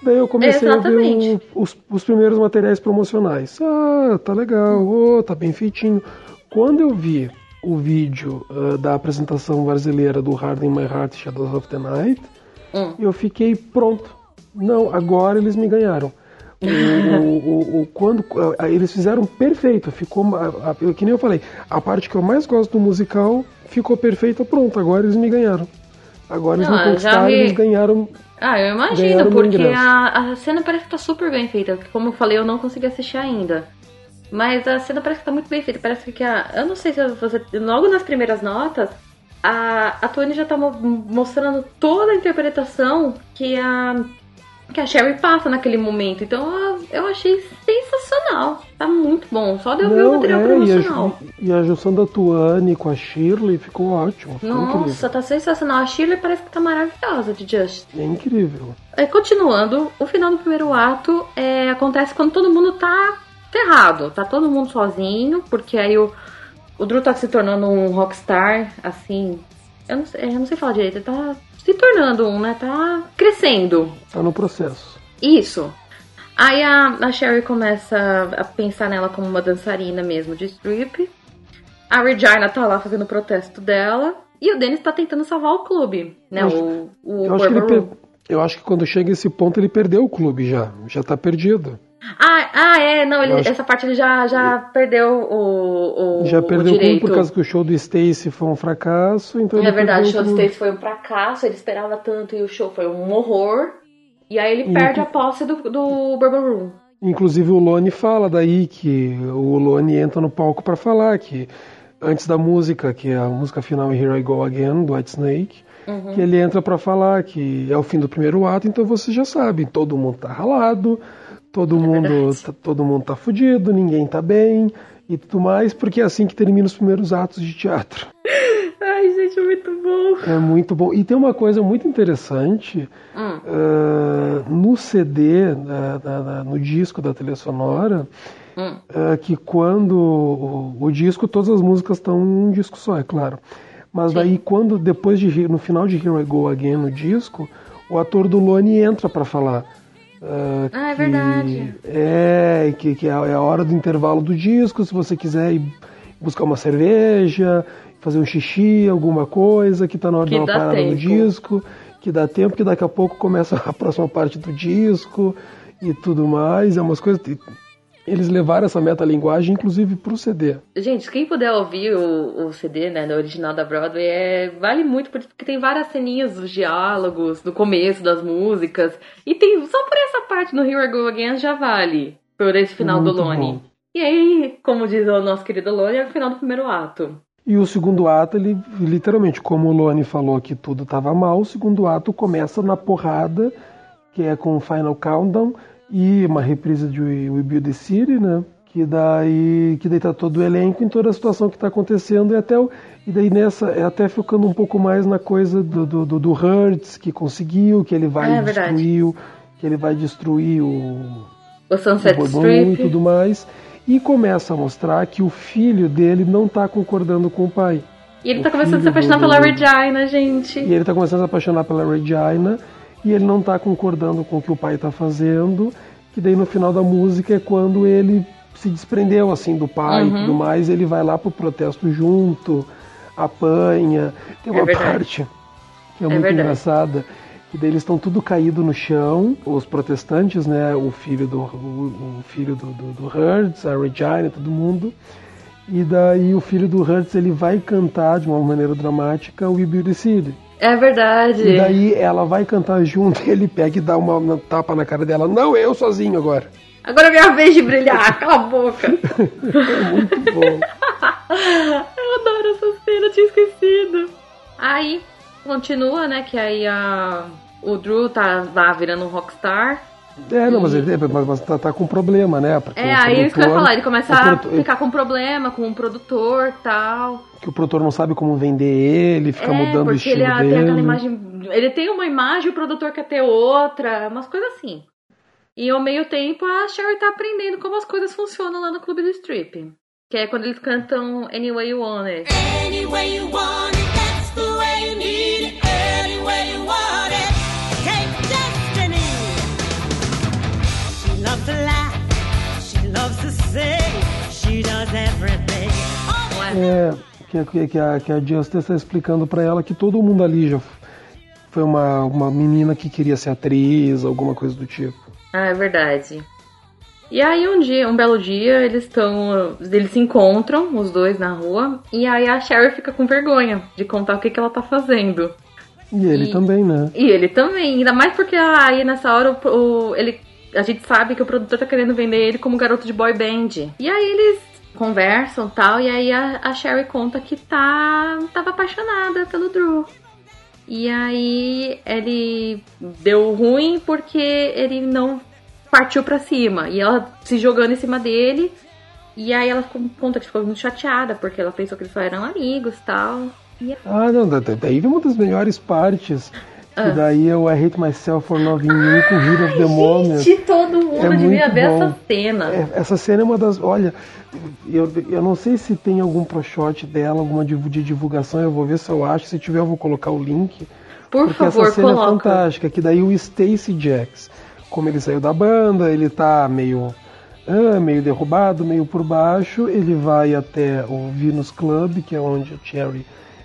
Daí eu comecei a Exatamente. ver o- os, os primeiros materiais promocionais. Ah, tá legal, oh, tá bem feitinho. Quando eu vi o vídeo ah, da apresentação brasileira do Hard in My Heart Shadows of the Night, Hum. eu fiquei pronto. Não, agora eles me ganharam. O, o- o- quando ah, eles fizeram perfeito, ficou a- a- que nem eu falei, a parte que eu mais gosto do musical ficou perfeita, pronto, agora eles me ganharam. Agora eles Não, me conquistaram, eles ganharam. Ah, eu imagino, porque a, a cena parece que tá super bem feita. Como eu falei, eu não consegui assistir ainda. Mas a cena parece que tá muito bem feita. Parece que a. Eu não sei se você. Logo nas primeiras notas, a, a Tony já tá mo- mostrando toda a interpretação que a. Que a Sherry passa naquele momento. Então eu, achei sensacional. Tá muito bom. Só de eu ver o material é, e a, promocional. E a junção da Tuane com a Shirley ficou ótimo, ficou Nossa, incrível. tá sensacional. A Shirley parece que tá maravilhosa de Just. É incrível. É, continuando, o final do primeiro ato é, acontece quando todo mundo tá ferrado. Tá todo mundo sozinho, porque aí o, o Drew tá se tornando um rockstar, assim. Eu não, sei, eu não sei falar direito, ele tá se tornando um, né? Tá crescendo. Tá no processo. Isso. Aí a, a Sherry começa a pensar nela como uma dançarina mesmo de strip. A Regina tá lá fazendo o protesto dela. E o Dennis tá tentando salvar o clube, né? O o Eu acho, per- eu acho que quando chega esse ponto ele perdeu o clube já. Já tá perdido. Ah, ah, é, não, ele- acho- essa parte ele já, já perdeu o, o, já perdeu o direito. por causa que o show do Stacy foi um fracasso. Então É verdade, o show do. Stacy foi um fracasso, ele esperava tanto e o show foi um horror. E aí ele perde a posse do, do Bourbon Room. Inclusive o Lone fala daí que o Lone entra no palco para falar que antes da música, que é a música final Here I Go Again do White Snake, Uhum. que ele entra para falar que é o fim do primeiro ato, então você já sabe, todo mundo tá ralado, todo mundo É verdade. tá, todo mundo tá fudido, ninguém tá bem. e tudo mais, porque é assim que termina os primeiros atos de teatro. Ai, gente, é muito bom. É muito bom. E tem uma coisa muito interessante Hum. ah, no CD, da- da- da- no disco da trilha sonora, Hum. ah, que quando o, o disco, todas as músicas estão em um disco só, é claro. Mas daí quando depois de no final de Here I Go Again no disco, o ator do Lone entra para falar. Ah, Ah, é que- verdade. É, que, que é a é a hora do intervalo do disco, se você quiser ir buscar uma cerveja, fazer um xixi, alguma coisa, que tá na hora Que de uma parada no tempo. disco, que dá tempo, que daqui a pouco começa a próxima parte do disco e tudo mais. É umas coisas. Eles levaram essa metalinguagem, inclusive, pro CD. Gente, quem puder ouvir o, o CD, né, no original da Broadway, é, vale muito porque tem várias ceninhas dos diálogos, no começo das músicas. E tem só por essa parte no Here I Go Again já vale. Por esse final do Muito Lone. bom. E aí, como diz o nosso querido Lone, é o final do primeiro ato. E o segundo ato, ele literalmente, como o Lone falou que tudo estava mal, o segundo ato começa na porrada, que é com o Final Countdown e uma reprise de We Build the City, né? Que daí, que daí tá todo o elenco em toda a situação que está acontecendo e até o, e daí nessa é até ficando um pouco mais na coisa do, do, do, do Hertz que conseguiu, que ele vai É destruir, o- que ele vai destruir o, O Sunset o Bourbon e Strip. tudo mais. E começa a mostrar que o filho dele não está concordando com o pai. E ele o tá começando a se apaixonar do- pela Regina, gente. E ele tá começando a se apaixonar pela Regina e ele não tá concordando com o que o pai tá fazendo. Que daí no final da música é quando ele se desprendeu assim do pai e Uhum. tudo mais. Ele vai lá pro protesto junto, apanha. Tem É uma verdade. parte que é, É muito verdade. engraçada. Que daí eles estão tudo caído no chão, os protestantes, né? O filho do, o, o filho do, do, do Hertz, a Regina, todo mundo. E daí o filho do Hertz ele vai cantar de uma maneira dramática o We Build the City. É verdade. E daí ela vai cantar junto e ele pega e dá uma, tapa na cara dela. Não, eu sozinho agora. Agora é minha vez de brilhar, cala a boca. É muito bom. Eu adoro essa cena, eu tinha esquecido. Aí, continua, né, que aí a... o Drew tá lá virando um rockstar. É, não, mas, ele, mas, mas tá, tá com problema, né? Porque É, aí é isso que eu ia produtor- falar, ele começa a produ- ficar com problema com o produtor e tal. Que o produtor não sabe como vender ele, fica é, mudando o estilo ele ah, dele. tem aquela imagem. Ele tem uma imagem, o produtor quer ter outra, umas coisas assim. E ao meio tempo a Sherry tá aprendendo como as coisas funcionam lá no Clube do Strip. Que é quando eles cantam Any Way You Want It. Any way you want it, that's the way you need loves to laugh, she loves to sing, she does everything. Não é? Que, que, que a, que a Justice está explicando pra ela que todo mundo ali já foi uma, uma menina que queria ser atriz, alguma coisa do tipo. Ah, é verdade. E aí um dia, um belo dia, eles estão. Eles se encontram, os dois na rua, e aí a Sherry fica com vergonha de contar o que, que ela tá fazendo. E ele E- também, né? E ele também, ainda mais porque aí nessa hora o, o- ele, a gente sabe que o produtor tá querendo vender ele como garoto de boy band. E aí eles conversam tal, e aí a, a Sherry conta que tá tava apaixonada pelo Drew. E aí ele deu ruim porque ele não partiu pra cima. E ela se jogando em cima dele. E aí ela conta que ficou muito chateada, porque ela pensou que eles só eram amigos tal. E Ah, não, da- da- daí uma das melhores partes. Ah. daí é o I Hate Myself for Loving You com Heat of the Moment. Gente, todo mundo É devia ver bom. essa cena. É, essa cena é uma das. Olha, eu, eu não sei se tem algum pro shot dela, alguma divu- de divulgação, eu vou ver se eu acho. Se tiver, eu vou colocar o link. Por porque favor, essa cena é coloca. fantástica. Que daí o Stacy Jacks, como ele saiu da banda, ele tá meio. ah, meio derrubado, meio por baixo. Ele vai até o Venus Club, que é onde a Cherry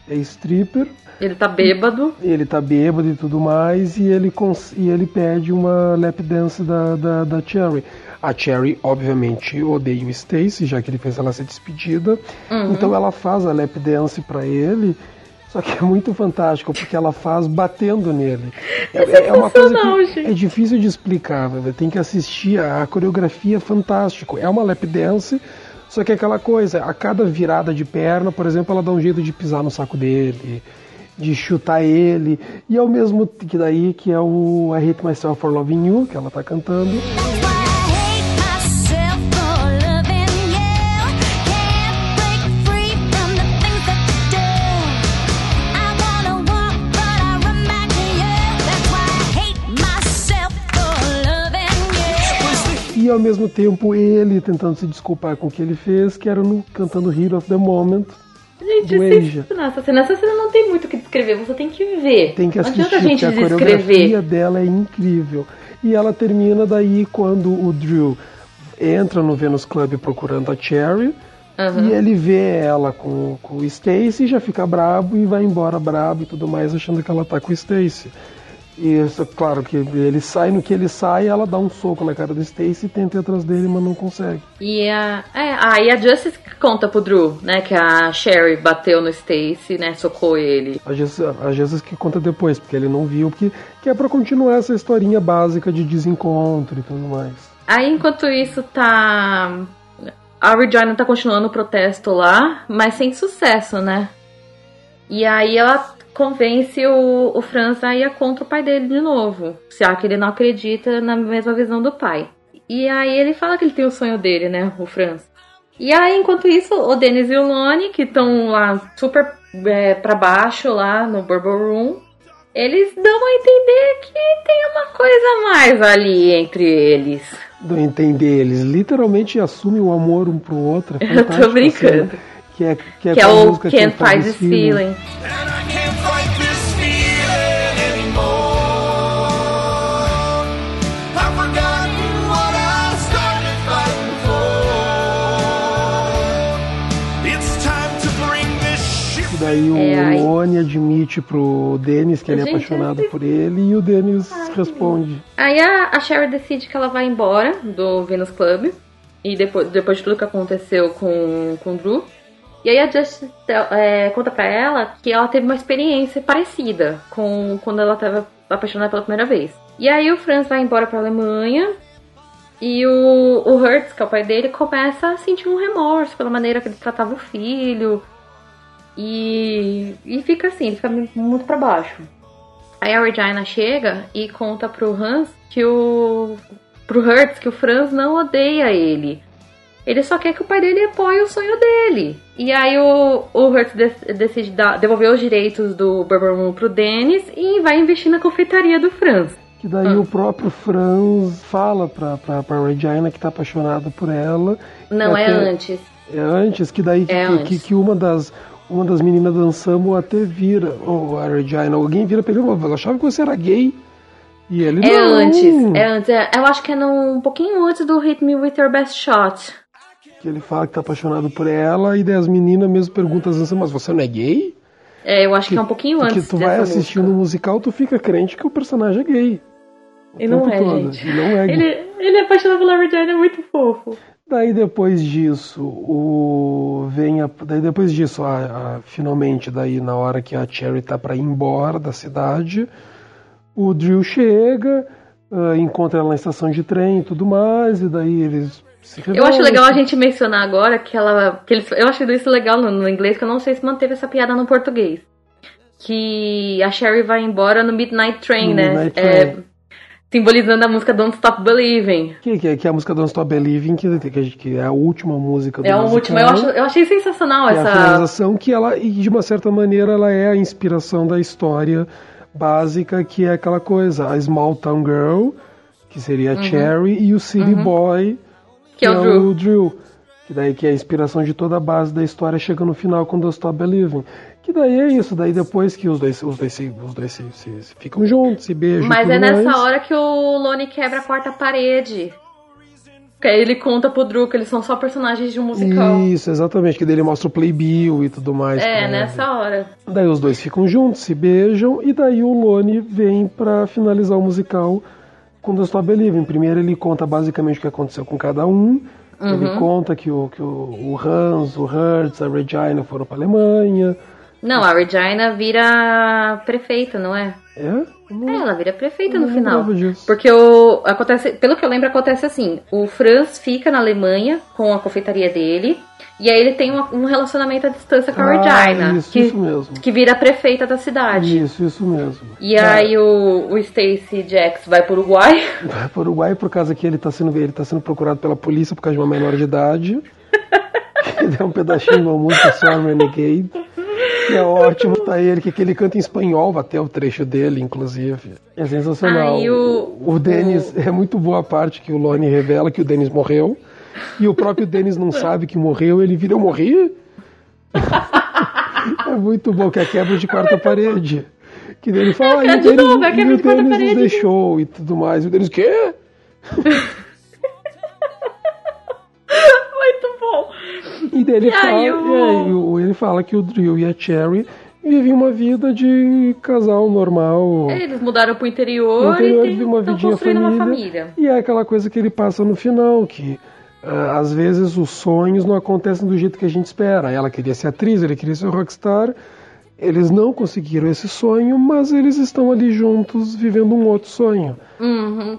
é stripper. Ele tá bêbado. Ele tá bêbado e tudo mais, e ele, e ele pede uma lap dance da, da, da Cherry. A Cherry, obviamente, odeia o Stacy, já que ele fez ela ser despedida. Uhum. Então ela faz a lap dance pra ele. Só que é muito fantástico, porque ela faz batendo nele. É, é uma coisa que é difícil de explicar, velho. tem que assistir. A coreografia é fantástico. É uma lap dance, só que é aquela coisa, a cada virada de perna, por exemplo, ela dá um jeito de pisar no saco dele, de chutar ele, e ao mesmo que daí que é o I Hate Myself for Loving You, que ela tá cantando. Ao mesmo tempo ele tentando se desculpar com o que ele fez, que era no cantando Hero of the Moment. Gente, Do esse- Asia. nossa cena, essa cena não tem muito o que descrever, você tem que ver. Tem que assistir, a gente a coreografia dela é incrível. E ela termina daí quando o Drew entra no Venus Club procurando a Cherry. Aham. E ele vê ela com, com o Stacy, já fica brabo e vai embora brabo e tudo mais, achando que ela tá com o Stacy. E isso, claro que ele sai, no que ele sai, ela dá um soco na cara do Stacy e tenta ir atrás dele, mas não consegue. E a, é, ah, e a Justice conta pro Drew, né, que a Sherry bateu no Stacy, né, socou ele. A Jesus, a Jesus que conta depois, porque ele não viu, porque, que é pra continuar essa historinha básica de desencontro e tudo mais. Aí, enquanto isso, tá... A Regina tá continuando o protesto lá, mas sem sucesso, né? E aí ela convence o, o Franz a ir contra o pai dele de novo. Já que ele não acredita na mesma visão do pai. E aí ele fala que ele tem o sonho dele, né? O Franz. E aí, enquanto isso, o Dennis e o Lone, que estão lá super é, pra baixo, lá no Bourbon Room, eles dão a entender que tem uma coisa a mais ali entre eles. Não entender, eles literalmente assumem o amor um pro outro. É Eu tô brincando. assim, que é, que é, que é o música Can't faz Fight This Feeling. E daí o É, aí- Lone admite pro Dennis que ele é Gente, apaixonado eu- por ele e o Dennis responde. Aí a, a Sherry decide que ela vai embora do Venus Club. E depois, depois de tudo que aconteceu com, com o Drew. E aí a Justice é, conta pra ela que ela teve uma experiência parecida com quando ela tava apaixonada pela primeira vez. E aí o Franz vai embora pra Alemanha. E o, o Hertz, que é o pai dele, começa a sentir um remorso pela maneira que ele tratava o filho. E, e fica assim, ele fica muito pra baixo. Aí a Regina chega e conta pro Hans que o. pro Hertz que o Franz não odeia ele. Ele só quer que o pai dele apoie o sonho dele. E aí o, o de- decide dar- devolver os direitos do Bourbon pro Dennis e vai investir na confeitaria do Franz. Que daí Ah. o próprio Franz fala pra, pra, pra Regina que tá apaixonado por ela. Não, é Até- antes. É antes, que daí que, É que- antes. que, que uma das. Uma das meninas dançando até vira, ou a Regina, alguém vira pra ele, "Mas eu achava que você era gay. E ele É não. antes, é antes. é- eu acho que é no, um pouquinho antes do Hit Me With Your Best Shot. Que ele fala que tá apaixonado por ela, e daí as meninas mesmo perguntam assim, mas você não é gay? É, eu acho que, é um pouquinho Porque antes tu vai assistindo música. o musical, tu fica crente que o personagem é gay. E não é, todo. gente. E não é gay. Ele, ele é apaixonado pela Regina, é muito fofo. Daí depois disso, o vem a, daí depois disso, a, a- finalmente daí na hora que a Cherry tá para ir embora da cidade, o Drew chega, ah, encontra ela na estação de trem e tudo mais, e daí eles Eu acho legal a gente mencionar agora que ela. Que eles, eu acho isso legal no, no inglês, que eu não sei se manteve essa piada no português. Que a Sherry vai embora no Midnight Train, No né? Midnight É, Train. simbolizando a música Don't Stop Believing. Que, que, que é a música Don't Stop Believing, que, que, que é a última música do É a musical, última. Eu, acho, eu achei sensacional que é a essa. finalização, que ela, e de uma certa maneira, ela é a inspiração da história básica, que é aquela coisa, a Small Town Girl, que seria a Cherry, e o City Boy, Uhum. Que é o Drew. Que daí que é a inspiração de toda a base da história chega no final com Don't Stop Believing. Que daí é isso, daí depois que os dois, os dois, se, os dois se, se- se ficam juntos, se beijam. Mas é nessa mais. hora que o Lone quebra a quarta parede. Que aí ele conta pro Drew que eles são só personagens de um musical. Isso, exatamente, que daí ele mostra o Playbill e tudo mais. É, ele. nessa hora. Daí os dois ficam juntos, se beijam, e daí o Lone vem pra finalizar o musical com The Stop Believing. Primeiro ele conta basicamente o que aconteceu com cada um. Ele Uhum. conta que, o, que o, o Hans, o Hertz, a Regina foram pra Alemanha. Não, a Regina vira prefeita, não é? É? Não- É, ela vira prefeita no final. disso. Porque o acontece, pelo que eu lembro, acontece assim: o Franz fica na Alemanha com a confeitaria dele, e aí ele tem uma- um relacionamento à distância com a Ah, Regina, isso, que, isso mesmo. que vira prefeita da cidade. Isso, isso mesmo. E Tá. aí o, o Stacy Jax vai pro Uruguai. Vai para o Uruguai por causa que ele está sendo, ele tá sendo procurado pela polícia por causa de uma menor de idade. que deu um pedacinho de uma música só, Renegade. Que é ótimo, tá ele, que, que ele canta em espanhol, até o trecho dele, inclusive. É sensacional. Aí o- o Denis, é muito boa a parte que o Lone revela que o Denis morreu. E o próprio Denis não sabe que morreu, ele vira, eu morri? é muito bom, que é a quebra de quarta parede. Que ele fala, É, e o de Denis, novo, é e o Denis nos deixou e tudo mais. E o Denis, quê? Muito bom. E daí ele, E fala, e aí ele fala que o Drill e a Cherry vivem uma vida de casal normal. Eles mudaram pro interior, No interior e uma estão construindo família, uma família. E é aquela coisa que ele passa no final, que ah, às vezes os sonhos não acontecem do jeito que a gente espera. Ela queria ser atriz, ele queria ser rockstar. Eles não conseguiram esse sonho, mas eles estão ali juntos vivendo um outro sonho. Uhum.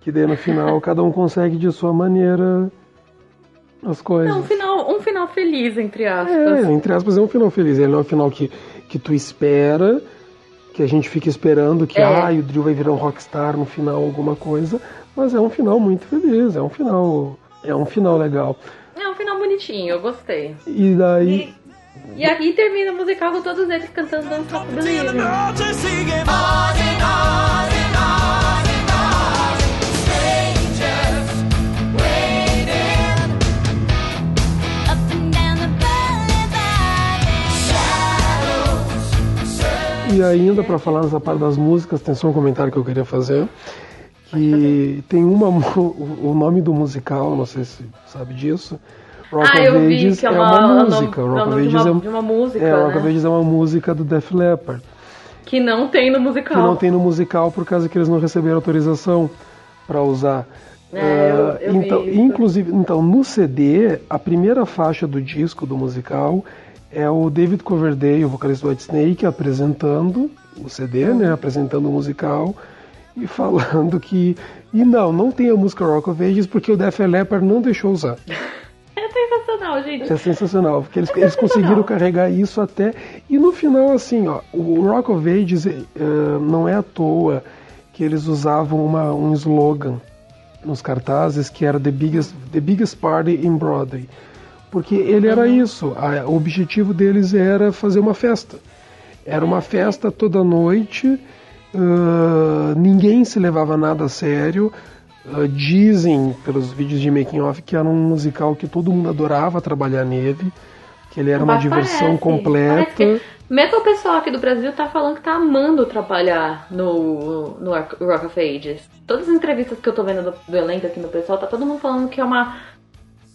Que daí no final cada um consegue de sua maneira as coisas. É um final, um final feliz, entre aspas. É, entre aspas, é um final feliz. Ele não é um final que, que tu espera, que a gente fica esperando que É. ah, o Drill vai virar um rockstar no final, alguma coisa. Mas é um final muito feliz, é um final. É um final legal. É um final bonitinho, eu gostei. E daí. E aqui termina o musical com todos eles cantando Don't Stop Believing. Shadows E ainda para falar nessa parte das músicas, tem só um comentário que eu queria fazer. Que tem uma. O nome do musical, não sei se sabe disso. Rock Ah, of Ages que é é uma, uma é o música. nome- é Rock of Ages uma, é, uma música, é, Rock of né? Ages é uma música do Def Leppard. Que não tem no que musical. não tem no musical por causa que eles não receberam autorização para usar. É, Ah, eu- eu vi então, inclusive, então no CD, a primeira faixa do disco do musical é o David Coverdale, o vocalista do Whitesnake, apresentando o CD, Uhum. né, apresentando o musical e falando que e não, não tem a música Rock of Ages porque o Def Leppard não deixou usar. É sensacional, gente. É sensacional, porque eles, eles conseguiram carregar isso até. E no final, assim, ó, o Rock of Ages eh, não é à toa que eles usavam uma, um slogan nos cartazes que era The Biggest, the biggest Party in Broadway. Porque ele era isso, a- o objetivo deles era fazer uma festa. Era uma festa toda noite, ah, ninguém se levava nada a sério. Ah, dizem pelos vídeos de making off que era um musical que todo mundo adorava trabalhar nele, que ele era uma Mas diversão parece, completa. parece que- Mesmo o pessoal aqui do Brasil tá falando que tá amando trabalhar no, no Rock Rock of Ages. Todas as entrevistas que eu tô vendo do, do elenco aqui no pessoal, tá todo mundo falando que é uma,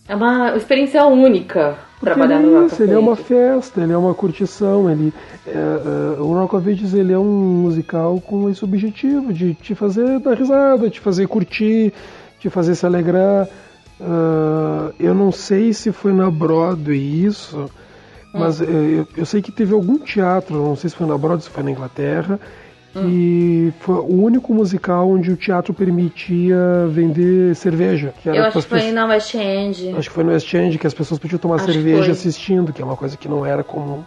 é uma experiência única trabalhar ele no Rock of ele é uma festa, ele é uma curtição, ele é, é, o Rock of Ages ele é um musical com esse objetivo de te fazer dar risada, te fazer curtir, te fazer se alegrar. Ah, eu não sei se foi na Broadway isso, mas Hum. eh, eu, eu sei que teve algum teatro, não sei se foi na Broadway, se foi na Inglaterra, Hum. e foi o único musical onde o teatro permitia vender cerveja. Que era Eu acho que foi pessoas- na West End. Acho que foi no West End que as pessoas podiam tomar Acho cerveja assistindo, que é uma coisa que não era comum.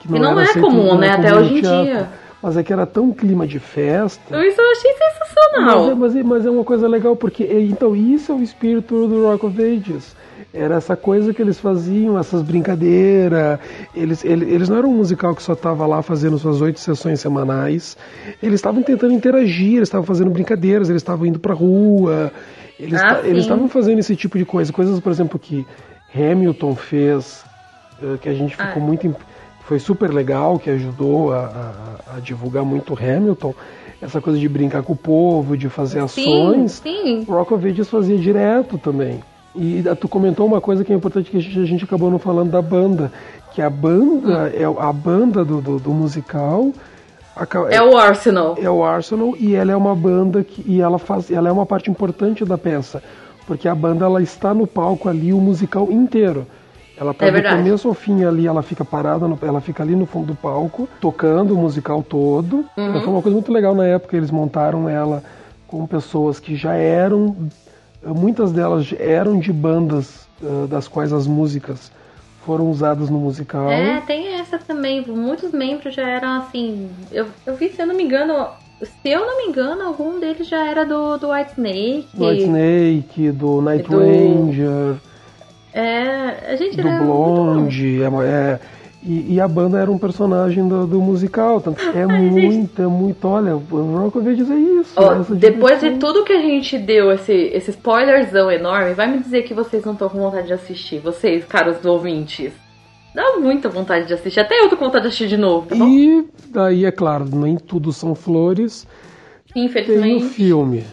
Que não era é comum, né, até comum hoje em dia. Mas é que era tão clima de festa. Isso eu achei Mas é, sensacional. mas, é- mas é uma coisa legal, porque então isso é o espírito do Rock of Ages. Era essa coisa que eles faziam, essas brincadeiras. Eles, ele- eles, não eram um musical que só estava lá fazendo suas oito sessões semanais. Eles estavam tentando interagir, eles estavam fazendo brincadeiras, eles estavam indo pra rua. Eles Ah, eles estavam fazendo esse tipo de coisa. Coisas, por exemplo, que Hamilton fez, eh, que a gente ficou Ah. muito. imp- Foi super legal, que ajudou a, a- a divulgar muito Hamilton. Essa coisa de brincar com o povo, de fazer Sim, ações. sim. O Rock of Ages fazia direto também. E ah, tu comentou uma coisa que é importante que a gente, a gente acabou não falando da banda. Que a banda, é a banda do, do, do musical. aca- É o Arsenal. é o Arsenal e ela é uma banda que e ela faz ela é uma parte importante da peça porque a banda ela está no palco ali o musical inteiro ela tá É do verdade. começo ao fim ali ela fica parada no- ela fica ali no fundo do palco tocando o musical todo Uhum. Então, foi uma coisa muito legal na época eles montaram ela com pessoas que já eram muitas delas eram de bandas ah, das quais as músicas foram usadas no musical É, tem essa também. Muitos membros já eram assim. Eu, eu vi, se eu não me engano. Se eu não me engano, algum deles já era do, do White Snake. do White Snake, do Night Do- Ranger É, a gente do era. Blonde, é, é, E, e a banda era um personagem do, do musical. Tanto é muito, é muito. Olha, o Rock of Ages é isso. Depois de tudo que a gente deu, esse, esse spoilerzão enorme, vai me dizer que vocês não estão com vontade de assistir. Vocês, caros ouvintes. Dá muita vontade de assistir. Até eu tô com vontade de assistir de novo, tá? E daí, é claro, nem tudo são flores. Tem o Infelizmente. filme.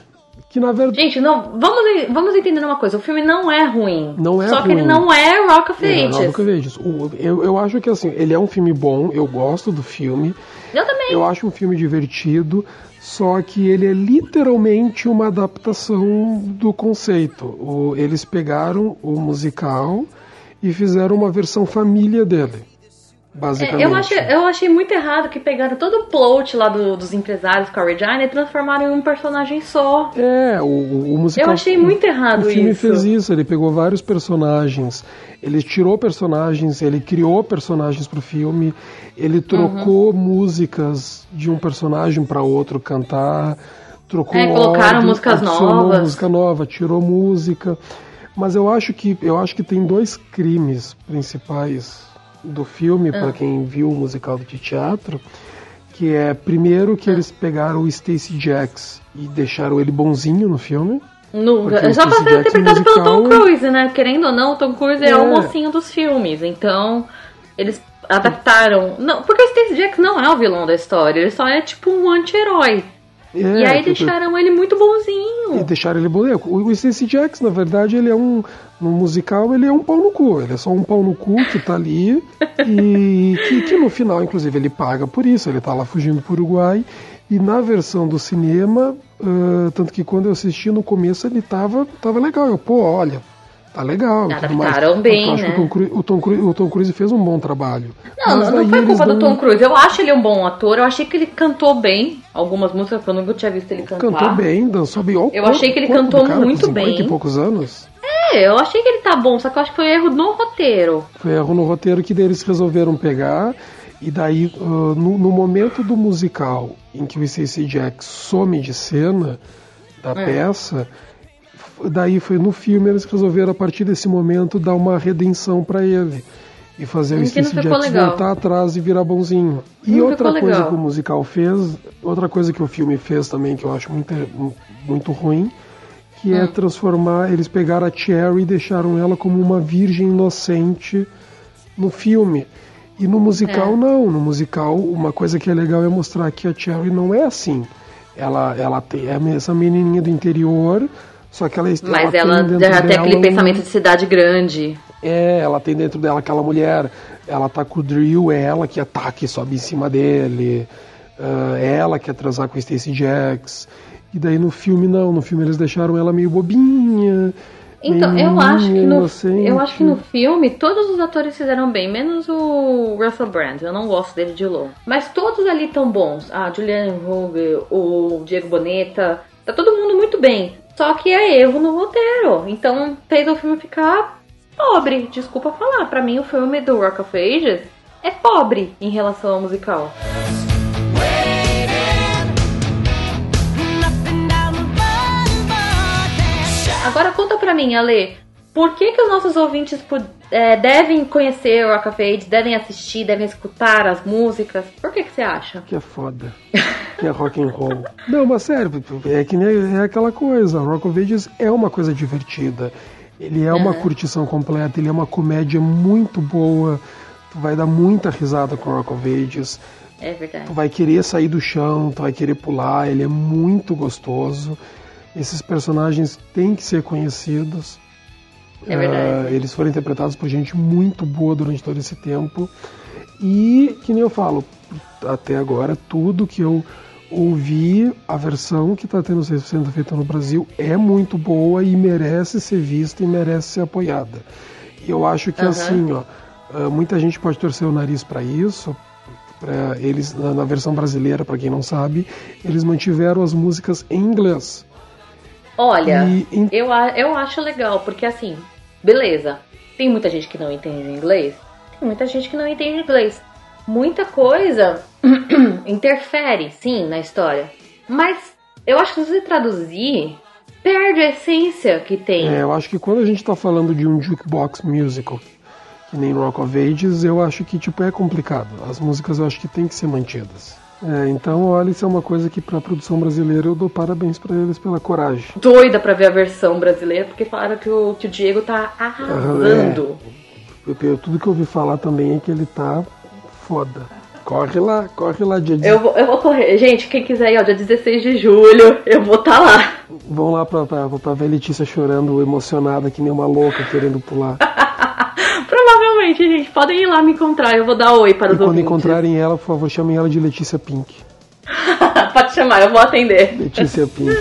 Que na verdade. Gente, não, vamos, vamos entender uma coisa. O filme não é ruim. Não é Só que ruim. ele não é Rock of É, Ages. Rock of Ages. Eu, eu acho que assim, ele é um filme bom, eu gosto do filme. Eu também. Eu acho um filme divertido, só que ele é literalmente uma adaptação do conceito. O- eles pegaram o musical e fizeram uma versão família dele. Basicamente. É, eu, achei, eu achei muito errado que pegaram todo o plot lá do- dos empresários com a Regina e transformaram em um personagem só. É, o, o musical. Eu achei muito errado O filme isso. fez isso, ele pegou vários personagens, ele tirou personagens, ele criou personagens pro filme, ele trocou Uhum. músicas de um personagem para outro cantar, trocou É, colocaram ordem, músicas novas. música nova, tirou música. Mas eu acho que eu acho que tem dois crimes principais do filme Ah. para quem viu o musical de teatro, que é primeiro Ah. que eles pegaram o Stacey Jacks e deixaram ele bonzinho no filme. O só pra ser Jackson interpretado pelo Tom musical- Cruise, né? Querendo ou não, o Tom Cruise é, É. o mocinho dos filmes. Então, eles adaptaram. Não, porque o Stacey Jackson não é o vilão da história, ele só é tipo um anti-herói. É, e aí deixaram ele muito bonzinho. E deixaram ele boneco. O, Stacey Jacks, na verdade, ele é um. No musical, ele é um pau no cu. Ele é só um pau no cu que tá ali. e que, que no final, inclusive, ele paga por isso. Ele tá lá fugindo pro Uruguai. E na versão do cinema, ah, tanto que quando eu assisti no começo, ele tava, tava legal. Eu, pô, olha, tá legal. Adaptaram bem, Eu acho que né? o Tom, Cruise, o, Tom Cruise, o Tom Cruise fez um bom trabalho. Não, Mas não, foi culpa do Tom Cruise. Eu acho ele um bom ator. Eu achei que ele cantou bem algumas músicas que eu nunca tinha visto ele cantar. Cantou bem, dançou bem. Olha Eu corpo- achei que ele cantou cara, muito 50 bem. e poucos anos. É, eu achei que ele tá bom, só que eu acho que foi erro no roteiro. Foi erro no roteiro que eles resolveram pegar. E daí, ah, no, no momento do musical em que o Stacey Jack some de cena da É. peça, daí foi no filme eles resolveram a partir desse momento dar uma redenção pra ele. E fazer o Jack legal. voltar atrás e virar bonzinho. E Não outra coisa legal. que o musical fez, outra coisa que o filme fez também, que eu acho muito, muito ruim, que Hum. é transformar, eles pegaram a Cherry e deixaram ela como uma virgem inocente no filme. E no musical É. não, no musical uma coisa que é legal é mostrar que a Cherry não é assim. Ela, ela tem é essa menininha do interior, só que ela Mas tem ela dentro já tem aquele pensamento de cidade grande. é, ela tem dentro dela aquela mulher, ela tá com o Drill, é ela que ataca e sobe em cima dele, ah, é ela que quer transar com o Stacey Jacks. E daí no filme não, no filme eles deixaram ela meio bobinha. Então, meio eu acho que no, inocente. eu acho que no filme todos os atores fizeram bem, menos o Russell Brand. Eu não gosto dele de longe. Mas todos ali tão bons. A Julianne Hough, o Diego Boneta, tá todo mundo muito bem. Só que é erro no roteiro. Então fez o filme ficar pobre. Desculpa falar, pra mim o filme do Rock of Ages é pobre em relação ao musical. Agora conta pra mim, Ale, por que que os nossos ouvintes é, devem conhecer o Rock of Ages, devem assistir, devem escutar as músicas? Por que que você acha? Que é foda. que é rock and roll. Não, mas sério, é que nem é aquela coisa. Rock of Ages é uma coisa divertida. Ele é uma Uhum. curtição completa, ele é uma comédia muito boa. Tu vai dar muita risada com Rock of Ages. É verdade. Tu vai querer sair do chão, tu vai querer pular, ele é muito gostoso. Esses personagens têm que ser conhecidos. É verdade. Ah, eles foram interpretados por gente muito boa durante todo esse tempo. E, que nem eu falo, até agora, tudo que eu ouvi, a versão que está tendo sendo feita no Brasil é muito boa e merece ser vista e merece ser apoiada. E eu acho que Aham. assim, ó, ah, muita gente pode torcer o nariz para isso. Pra eles na, na versão brasileira, para quem não sabe, eles mantiveram as músicas em inglês. Olha, E em- eu, eu acho legal, porque assim, beleza, tem muita gente que não entende inglês, tem muita gente que não entende inglês. Muita coisa interfere, sim, na história. Mas eu acho que se você traduzir, perde a essência que tem. É, eu acho que quando a gente está falando de um jukebox musical, que nem Rock of Ages, eu acho que tipo é complicado. As músicas eu acho que tem que ser mantidas. É, então, olha, isso é uma coisa que para a produção brasileira eu dou parabéns para eles pela coragem. Doida pra ver a versão brasileira, porque falaram que o, que o Diego tá arrasando. Eu- eu- tudo que eu ouvi falar também é que ele tá foda. Corre lá, corre lá, dia Eu vou, eu vou correr. Gente, quem quiser ir, ó, dia 16 de julho, eu vou estar lá. Vão lá pra, pra, pra ver Letícia chorando, emocionada, que nem uma louca, querendo pular. Gente, podem ir lá me encontrar. Eu vou dar oi para E os quando ouvintes. encontrarem ela, por favor, chamem ela de Letícia Pink. Pode chamar, eu vou atender. Letícia Pink.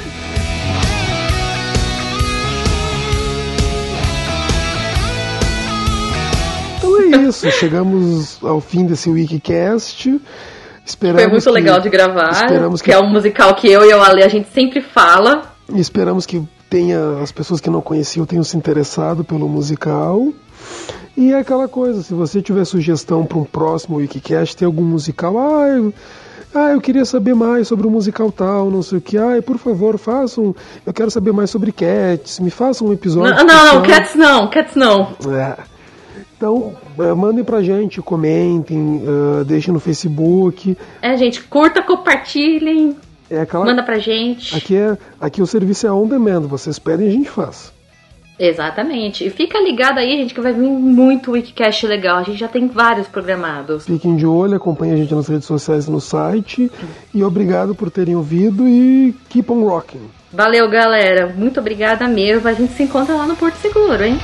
Então é isso, chegamos ao fim desse Wikicast. Esperamos Foi muito que- legal de gravar, Esperamos que que, é um musical que eu e o Ale a gente sempre fala. esperamos que tenha as pessoas que não conheciam tenham se interessado pelo musical. E é aquela coisa, se você tiver sugestão para um próximo Wikicast, tem algum musical, ah, eu, ah, eu queria saber mais sobre o musical tal, não sei o que, ah, por favor, façam, eu quero saber mais sobre Cats, me façam um episódio. Não, não, não. Cats não, Cats não. É. Então, eh, mandem pra gente, comentem, eh, deixem no Facebook. É, gente, curta, compartilhem, É aquela. manda pra gente. Aqui, é, aqui o serviço é on demand, vocês pedem e a gente faz. Exatamente. E fica ligado aí, gente, que vai vir muito Wikicast legal. A gente já tem vários programados. Fiquem de olho, acompanhem a gente nas redes sociais e no site. E obrigado por terem ouvido e keep on rocking. Valeu, galera. Muito obrigada mesmo. A gente se encontra lá no Porto Seguro, hein?